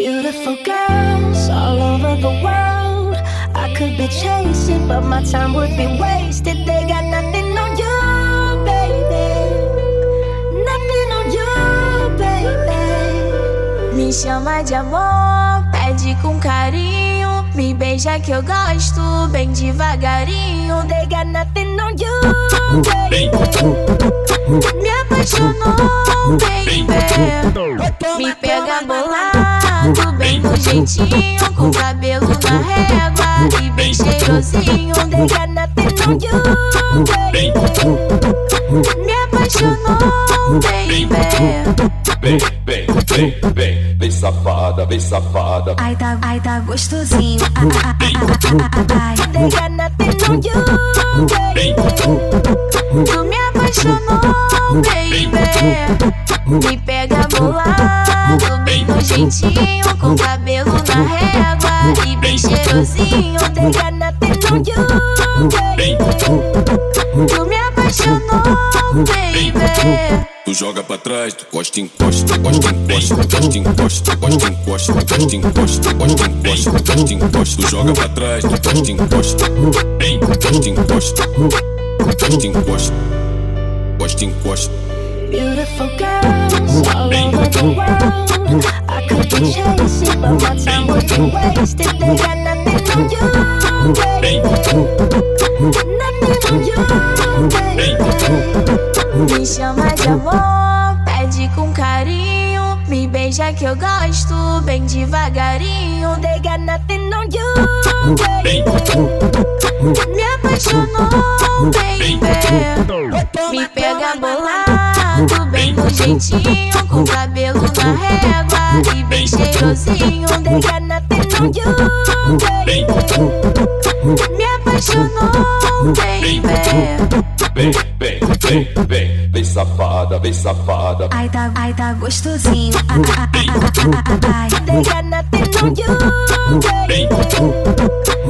Beautiful girls all over the world. I could be chasing, but my time would be wasted. They got nothing on you, baby. Nothing on you, baby. Me chama de amor, pede com carinho. Me beija que eu gosto, bem devagarinho. They got nothing on you, baby. Me apaixonou, baby. Me pega bolado, bem jeitinho. Com cabelo na régua e bem cheirosinho. Got nothing on you, baby. Me apaixonou, baby. Vem, vem, vem, vem, vem safada, vem safada. Ai tá, ai tá gostosinho. Ai. They got nothing on you, baby. Tu me apaixonou, baby. Me pega bolado, bem no jeitinho. Com cabelo na régua e bem cheirosinho. Nothing on you, baby. Tu me apaixonou, baby. Tu joga pra trás, tu costa, encosta, costa, encosta, costa, encosta, costa, encosta, costa, encosta, costa, encosta, costa, encosta. Tu joga pra trás, tu costa, encosta, ei, costa, encosta, costa, encosta, costa, encosta. Beautiful girls all over the world. I could be chasing, but my time would be wasted. They got nothing on you, baby. Nothing on you, baby. Me chama de amor, pede com carinho. Me beija que eu gosto, bem devagarinho. They got nothing on you, baby. Me apaixonou, baby. Me pega bolado, bem no jeitinho. Com cabelo na régua e bem cheirosinho. They got nothing on you, baby. Me apaixonou, baby. Vem, vem, vem, vem, vem safada, vem safada. Ai tá, ai tá gostosinho. Ai. They got nothing on you, baby.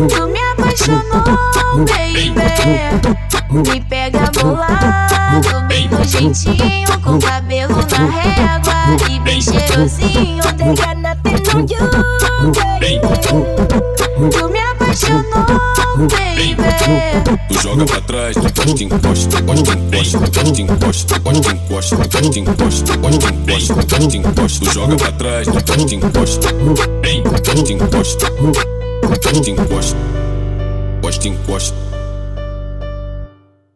Tu me apaixonou, baby. Me pega bolado, bem no jeitinho. Com cabelo na régua e bem cheirosinho. They got nothing on you, baby. Tu me apaixonou, baby. Tu joga pra trás, tu costa, encosta, costa, encosta, costa, encosta, costa, encosta, costa, encosta, costa, encosta, costa, encosta. Tu joga pra trás, tu costa, encosta, ei, costa, encosta, costa, encosta, costa, encosta.